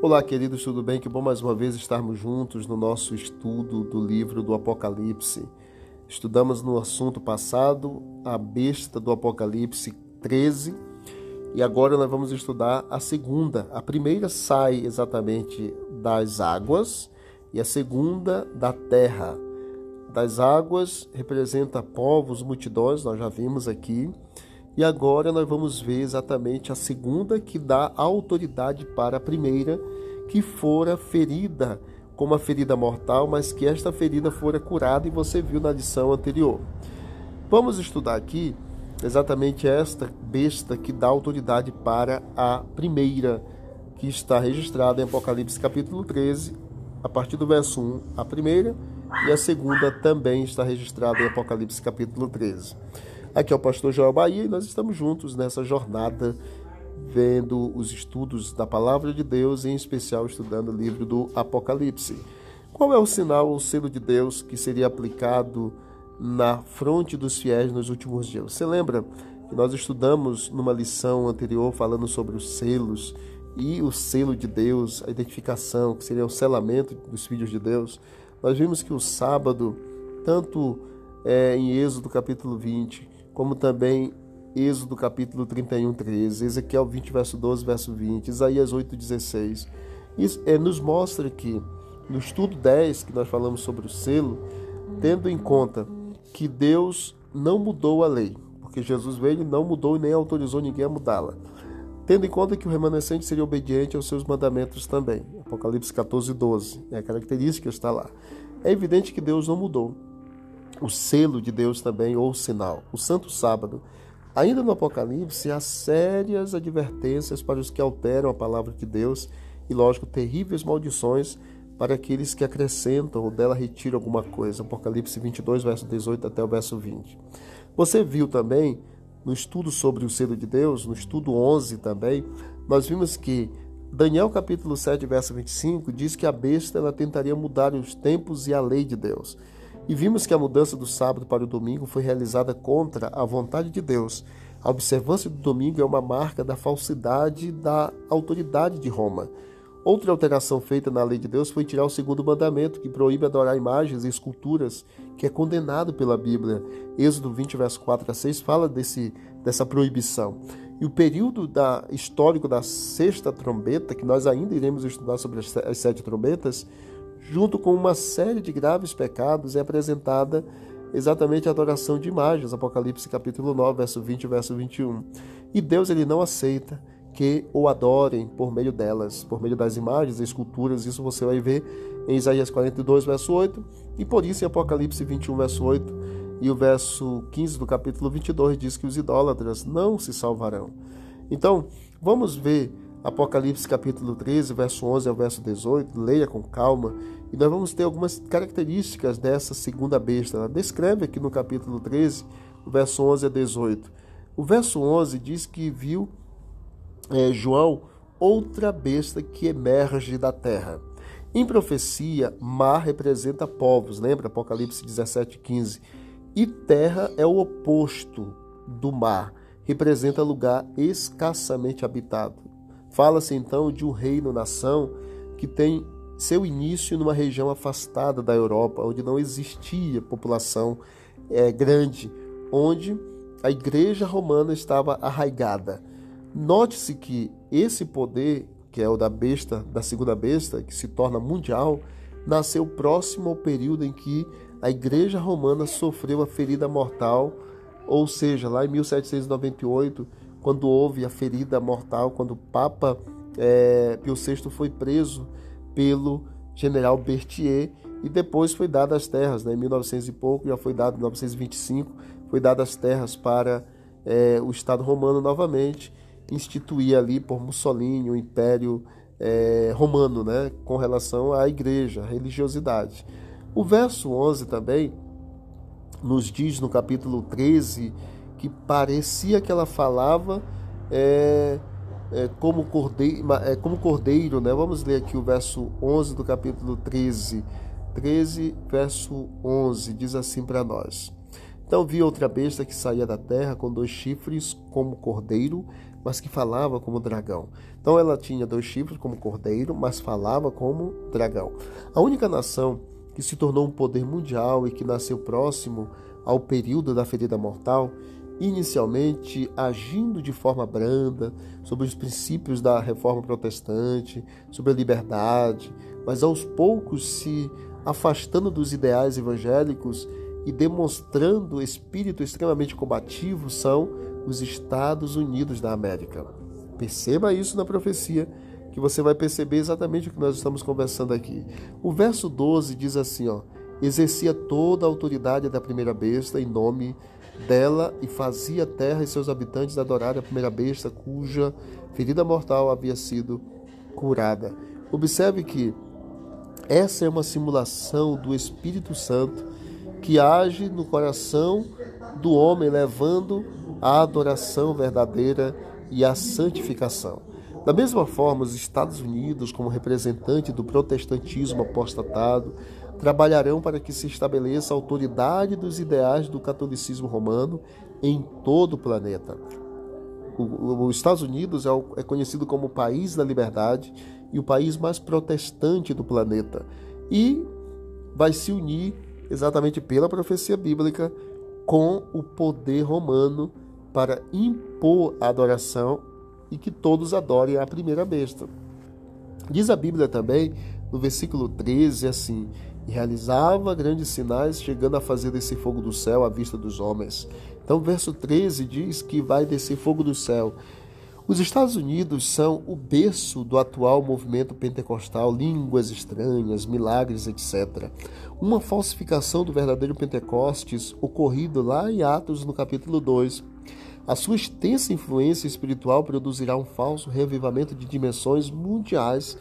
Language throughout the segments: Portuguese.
Olá, queridos, tudo bem? Que bom mais uma vez estarmos juntos no nosso estudo do livro do Apocalipse. Estudamos no assunto passado a besta do Apocalipse 13 e agora nós vamos estudar a segunda. A primeira sai exatamente das águas e a segunda da terra. Das águas representa povos, multidões, nós já vimos aqui. E agora nós vamos ver exatamente a segunda que dá autoridade para a primeira, que fora ferida com uma ferida mortal, mas que esta ferida fora curada e você viu na lição anterior. Vamos estudar aqui exatamente esta besta que dá autoridade para a primeira, que está registrada em Apocalipse capítulo 13, a partir do verso 1, a primeira, e a segunda também está registrada em Apocalipse capítulo 13. Aqui é o pastor Joel Bahia e nós estamos juntos nessa jornada vendo os estudos da palavra de Deus, em especial estudando o livro do Apocalipse. Qual é o sinal ou selo de Deus que seria aplicado na fronte dos fiéis nos últimos dias? Você lembra que nós estudamos numa lição anterior falando sobre os selos e o selo de Deus, a identificação, que seria o selamento dos filhos de Deus? Nós vimos que o sábado, tanto é, em Êxodo capítulo 20, como também Êxodo capítulo 31, 13, Ezequiel 20, verso 12, verso 20, Isaías 8, 16. Isso é, nos mostra que no estudo 10, que nós falamos sobre o selo, tendo em conta que Deus não mudou a lei, porque Jesus veio e não mudou e nem autorizou ninguém a mudá-la. Tendo em conta que o remanescente seria obediente aos seus mandamentos também. Apocalipse 14, 12. É a característica está lá. É evidente que Deus não mudou o selo de Deus também, ou o sinal. O Santo Sábado. Ainda no Apocalipse, há sérias advertências para os que alteram a palavra de Deus e, lógico, terríveis maldições para aqueles que acrescentam ou dela retiram alguma coisa. Apocalipse 22, verso 18 até o verso 20. Você viu também, no estudo sobre o selo de Deus, no estudo 11 também, nós vimos que Daniel capítulo 7, verso 25, diz que a besta ela tentaria mudar os tempos e a lei de Deus. E vimos que a mudança do sábado para o domingo foi realizada contra a vontade de Deus. A observância do domingo é uma marca da falsidade da autoridade de Roma. Outra alteração feita na lei de Deus foi tirar o segundo mandamento, que proíbe adorar imagens e esculturas, que é condenado pela Bíblia. Êxodo 20, verso 4 a 6 fala desse, dessa proibição. E o período da, histórico da sexta trombeta, que nós ainda iremos estudar sobre as, as sete trombetas, junto com uma série de graves pecados, é apresentada exatamente a adoração de imagens, Apocalipse capítulo 9, verso 20 e verso 21. E Deus ele não aceita que o adorem por meio delas, por meio das imagens, esculturas, isso você vai ver em Isaías 42, verso 8, e por isso em Apocalipse 21, verso 8, e o verso 15 do capítulo 22 diz que os idólatras não se salvarão. Então, vamos ver Apocalipse capítulo 13, verso 11 ao verso 18, leia com calma, e nós vamos ter algumas características dessa segunda besta. Ela descreve aqui no capítulo 13, o verso 11 a 18. O verso 11 diz que viu é, João outra besta que emerge da terra. Em profecia, mar representa povos, lembra Apocalipse 17, 15. E terra é o oposto do mar, representa lugar escassamente habitado. Fala-se então de um reino-nação que tem seu início numa região afastada da Europa, onde não existia população é, grande, onde a igreja romana estava arraigada. Note-se que esse poder, que é o da besta, da segunda besta, que se torna mundial, nasceu próximo ao período em que a igreja romana sofreu a ferida mortal, ou seja, lá em 1798, quando houve a ferida mortal, quando o Papa é, Pio VI foi preso pelo general Berthier e depois foi dado as terras, né? em 1900 e pouco, já foi dado, em 1925, foi dado as terras para é, o Estado romano novamente instituir ali por Mussolini o Império é, Romano, né? com relação à igreja, à religiosidade. O verso 11 também nos diz no capítulo 13 que parecia que ela falava é, é, como, cordeiro, é, como cordeiro, né? Vamos ler aqui o verso 11 do capítulo 13. 13, verso 11, diz assim para nós: Então vi outra besta que saía da terra com dois chifres como cordeiro, mas que falava como dragão. Então ela tinha dois chifres como cordeiro, mas falava como dragão. A única nação que se tornou um poder mundial e que nasceu próximo ao período da ferida mortal, inicialmente agindo de forma branda sobre os princípios da reforma protestante, sobre a liberdade, mas aos poucos se afastando dos ideais evangélicos e demonstrando espírito extremamente combativo são os Estados Unidos da América. Perceba isso na profecia, que você vai perceber exatamente o que nós estamos conversando aqui. O verso 12 diz assim, ó: Exercia toda a autoridade da primeira besta em nome dela e fazia a terra e seus habitantes adorarem a primeira besta cuja ferida mortal havia sido curada. Observe que essa é uma simulação do Espírito Santo que age no coração do homem, levando a adoração verdadeira e a santificação. Da mesma forma, os Estados Unidos, como representante do protestantismo apostatado, trabalharão para que se estabeleça a autoridade dos ideais do catolicismo romano em todo o planeta. Os Estados Unidos é, é conhecido como o país da liberdade e o país mais protestante do planeta e vai se unir exatamente pela profecia bíblica com o poder romano para impor a adoração e que todos adorem a primeira besta. Diz a Bíblia também, no versículo 13, assim: E realizava grandes sinais, chegando a fazer descer fogo do céu à vista dos homens. Então, verso 13 diz que vai descer fogo do céu. Os Estados Unidos são o berço do atual movimento pentecostal, línguas estranhas, milagres, etc. Uma falsificação do verdadeiro Pentecostes ocorrido lá em Atos, no capítulo 2. A sua extensa influência espiritual produzirá um falso revivamento de dimensões mundiais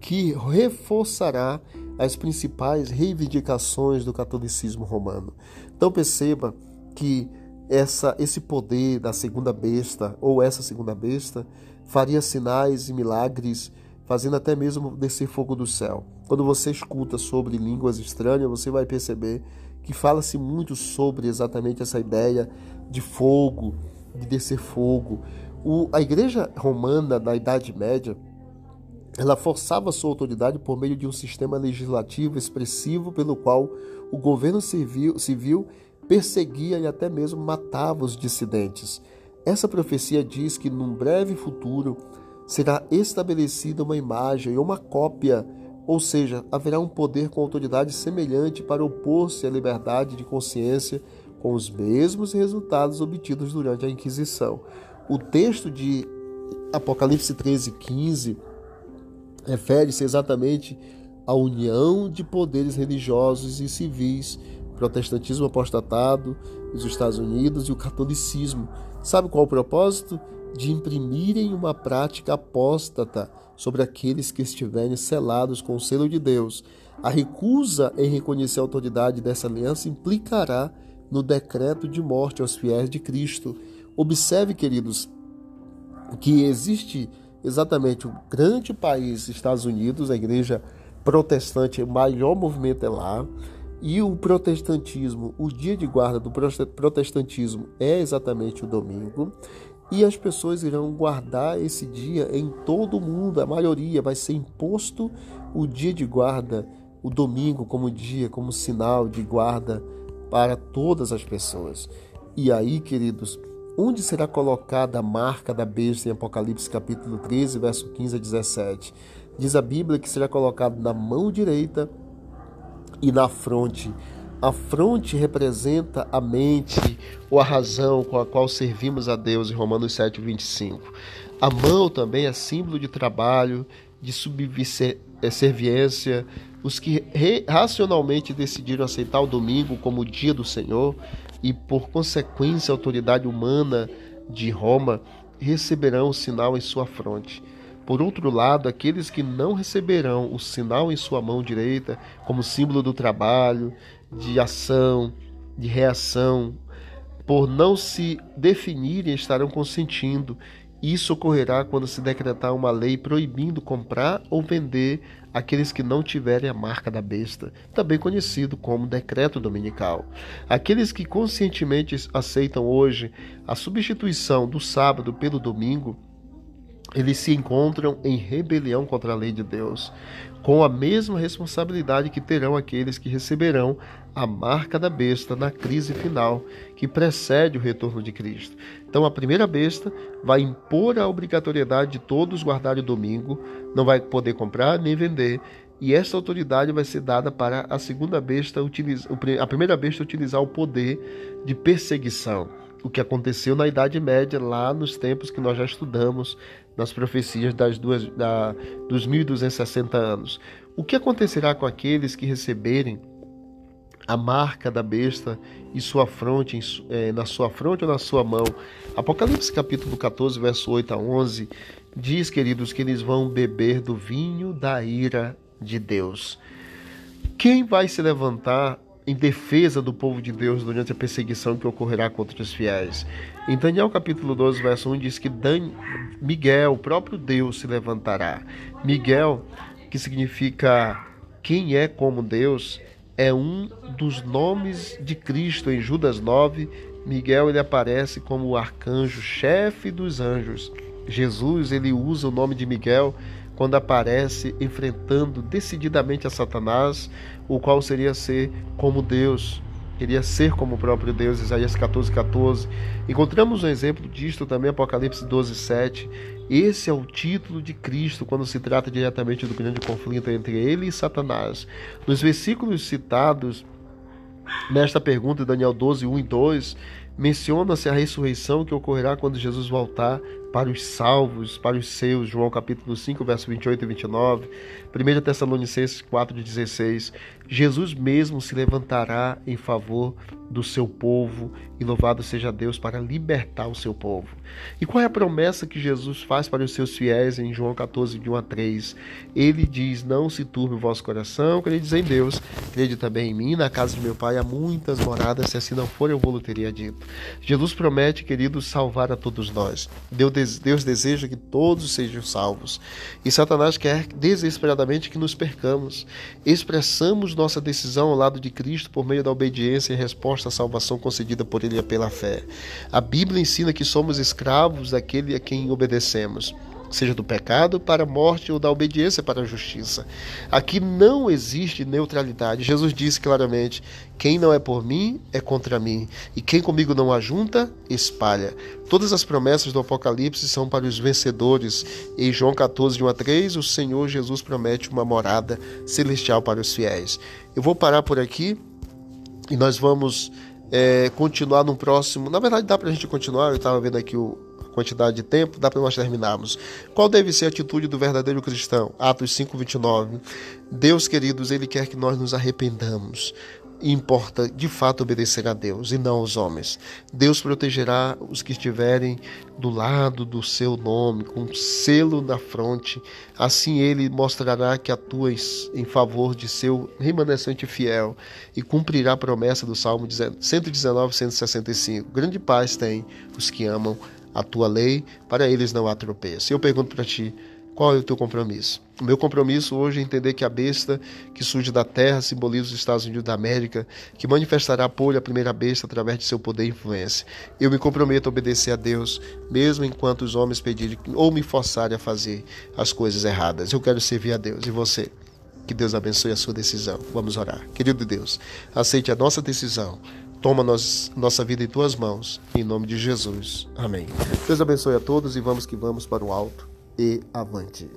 que reforçará as principais reivindicações do catolicismo romano. Então perceba que essa, esse poder da segunda besta, ou essa segunda besta, faria sinais e milagres, fazendo até mesmo descer fogo do céu. Quando você escuta sobre línguas estranhas, você vai perceber que fala-se muito sobre exatamente essa ideia de fogo, de descer fogo. O, a igreja romana da Idade Média, ela forçava sua autoridade por meio de um sistema legislativo expressivo pelo qual o governo civil, civil perseguia e até mesmo matava os dissidentes. Essa profecia diz que num breve futuro será estabelecida uma imagem ou uma cópia, ou seja, haverá um poder com autoridade semelhante para opor-se à liberdade de consciência com os mesmos resultados obtidos durante a Inquisição. O texto de Apocalipse 13, 15 refere-se exatamente à união de poderes religiosos e civis protestantismo apostatado, os Estados Unidos e o catolicismo. Sabe qual o propósito? De imprimirem uma prática apóstata sobre aqueles que estiverem selados com o selo de Deus. A recusa em reconhecer a autoridade dessa aliança implicará no decreto de morte aos fiéis de Cristo. Observe, queridos, que existe exatamente o grande país, Estados Unidos, a igreja protestante, o maior movimento é lá. E o protestantismo, o dia de guarda do protestantismo é exatamente o domingo. E as pessoas irão guardar esse dia em todo o mundo, a maioria vai ser imposto o dia de guarda, o domingo como dia, como sinal de guarda para todas as pessoas. E aí, queridos, onde será colocada a marca da besta em Apocalipse capítulo 13, verso 15 a 17? Diz a Bíblia que será colocado na mão direita e na fronte. A fronte representa a mente ou a razão com a qual servimos a Deus em Romanos 7, 25. A mão também é símbolo de trabalho, de subserviência. Os que racionalmente decidiram aceitar o domingo como o dia do Senhor e, por consequência, a autoridade humana de Roma receberão o sinal em sua fronte. Por outro lado, aqueles que não receberão o sinal em sua mão direita, como símbolo do trabalho, de ação, de reação, por não se definirem, estarão consentindo Isso ocorrerá quando se decretar uma lei proibindo comprar ou vender aqueles que não tiverem a marca da besta, também conhecido como decreto dominical. Aqueles que conscientemente aceitam hoje a substituição do sábado pelo domingo eles se encontram em rebelião contra a lei de Deus, com a mesma responsabilidade que terão aqueles que receberão a marca da besta na crise final que precede o retorno de Cristo. Então, a primeira besta vai impor a obrigatoriedade de todos guardarem o domingo, não vai poder comprar nem vender, e essa autoridade vai ser dada para a segunda besta, a primeira besta utilizar o poder de perseguição o que aconteceu na Idade Média, lá nos tempos que nós já estudamos, nas profecias das duas, da, dos 1260 anos. O que acontecerá com aqueles que receberem a marca da besta em sua fronte, é, na sua fronte ou na sua mão? Apocalipse capítulo 14, verso 8 a 11, diz, queridos, que eles vão beber do vinho da ira de Deus. Quem vai se levantar em defesa do povo de Deus durante a perseguição que ocorrerá contra os fiéis. Em Daniel capítulo 12, verso 1 diz que Dan... Miguel, o próprio Deus, se levantará. Miguel, que significa quem é como Deus, é um dos nomes de Cristo em Judas 9. Miguel ele aparece como o arcanjo, chefe dos anjos. Jesus ele usa o nome de Miguel quando aparece enfrentando decididamente a Satanás, o qual seria ser como Deus, queria ser como o próprio Deus, Isaías 14, 14. Encontramos um exemplo disto também, Apocalipse 12, 7. Esse é o título de Cristo quando se trata diretamente do grande conflito entre ele e Satanás. Nos versículos citados nesta pergunta, Daniel 12, 1 e 2, menciona-se a ressurreição que ocorrerá quando Jesus voltar para os salvos, para os seus, João capítulo 5, verso 28 e 29, 1 Tessalonicenses 4, 16, Jesus mesmo se levantará em favor do seu povo e louvado seja Deus para libertar o seu povo. E qual é a promessa que Jesus faz para os seus fiéis em João 14, de 1 a 3? Ele diz, não se turbe o vosso coração, crede em Deus, crede também em mim, na casa de meu pai há muitas moradas, se assim não for eu vou teria dito. Jesus promete, queridos, salvar a todos nós. Deus deseja que todos sejam salvos. E Satanás quer desesperadamente que nos percamos. Expressamos nossa decisão ao lado de Cristo por meio da obediência e resposta à salvação concedida por Ele pela fé. A Bíblia ensina que somos escravos daquele a quem obedecemos seja do pecado para a morte ou da obediência para a justiça. Aqui não existe neutralidade. Jesus disse claramente: quem não é por mim é contra mim, e quem comigo não ajunta, espalha. Todas as promessas do Apocalipse são para os vencedores. Em João 14, de 1 a 3, o Senhor Jesus promete uma morada celestial para os fiéis. Eu vou parar por aqui e nós vamos é, continuar no próximo. Na verdade, dá para a gente continuar. Eu estava vendo aqui o, quantidade de tempo, dá para nós terminarmos. Qual deve ser a atitude do verdadeiro cristão? Atos 5:29. Deus, queridos, ele quer que nós nos arrependamos. Importa de fato obedecer a Deus e não aos homens. Deus protegerá os que estiverem do lado do seu nome, com um selo na fronte. Assim ele mostrará que atua em favor de seu remanescente fiel e cumprirá a promessa do Salmo 119, 165. Grande paz tem os que amam a tua lei, para eles não há tropeço. Eu pergunto para ti, qual é o teu compromisso? O meu compromisso hoje é entender que a besta que surge da terra simboliza os Estados Unidos da América, que manifestará apoio à primeira besta através de seu poder e influência. Eu me comprometo a obedecer a Deus, mesmo enquanto os homens pedirem ou me forçarem a fazer as coisas erradas. Eu quero servir a Deus. E você? Que Deus abençoe a sua decisão. Vamos orar. Querido Deus, aceite a nossa decisão Toma nós, nossa vida em tuas mãos, em nome de Jesus. Amém. Deus abençoe a todos e vamos que vamos para o alto e avante.